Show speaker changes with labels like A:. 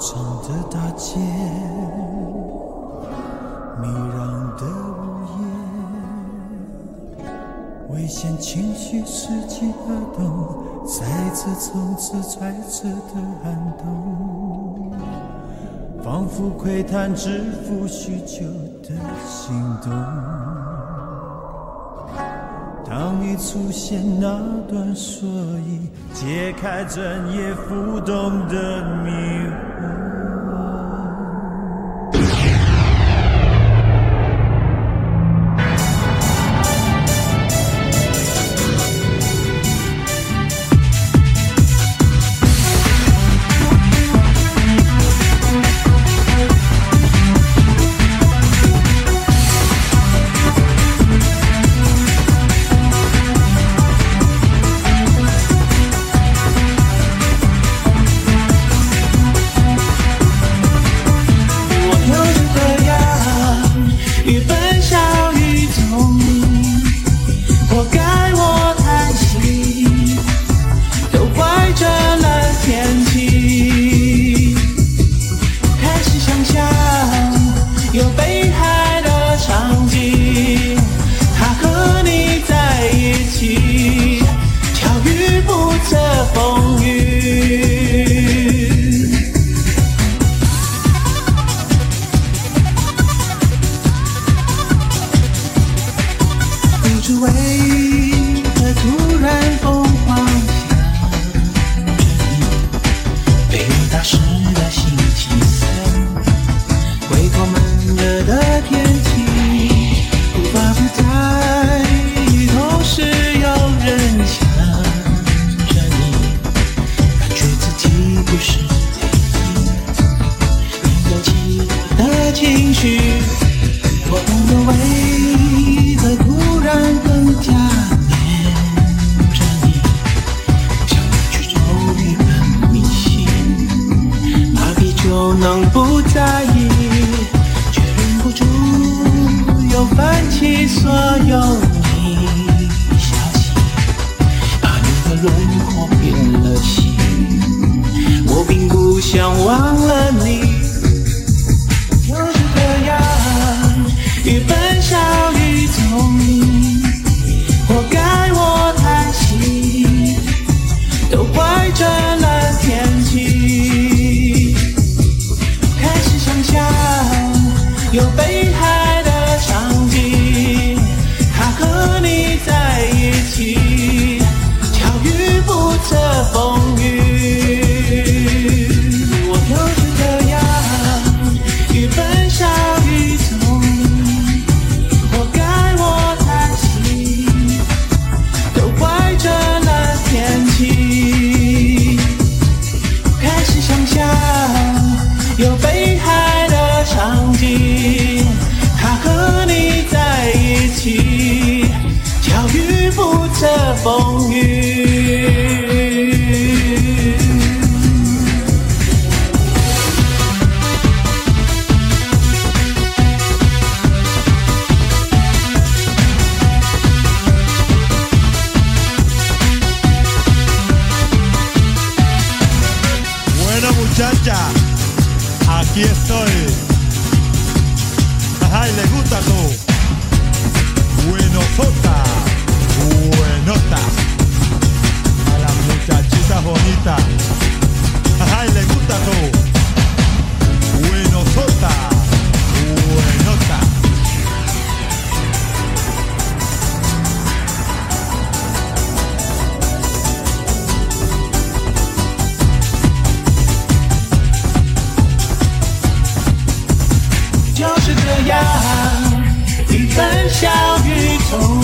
A: 长的大街，迷攘的午夜，危险情绪伺机而动，在这从此揣测的寒冬，仿佛窥探致富许久的心动。当你出现那段所以，解开整夜浮动的迷
B: 不能不在意，却忍不住又泛起所有你消息，把你的轮廓变了形，我并不想忘了你。就是这样，一本有北海的场景，他和你在一起，巧遇不测风雨。
C: Aquí estoy. Ay, le gusta tú. Buenosota, buenota. 小宇宙。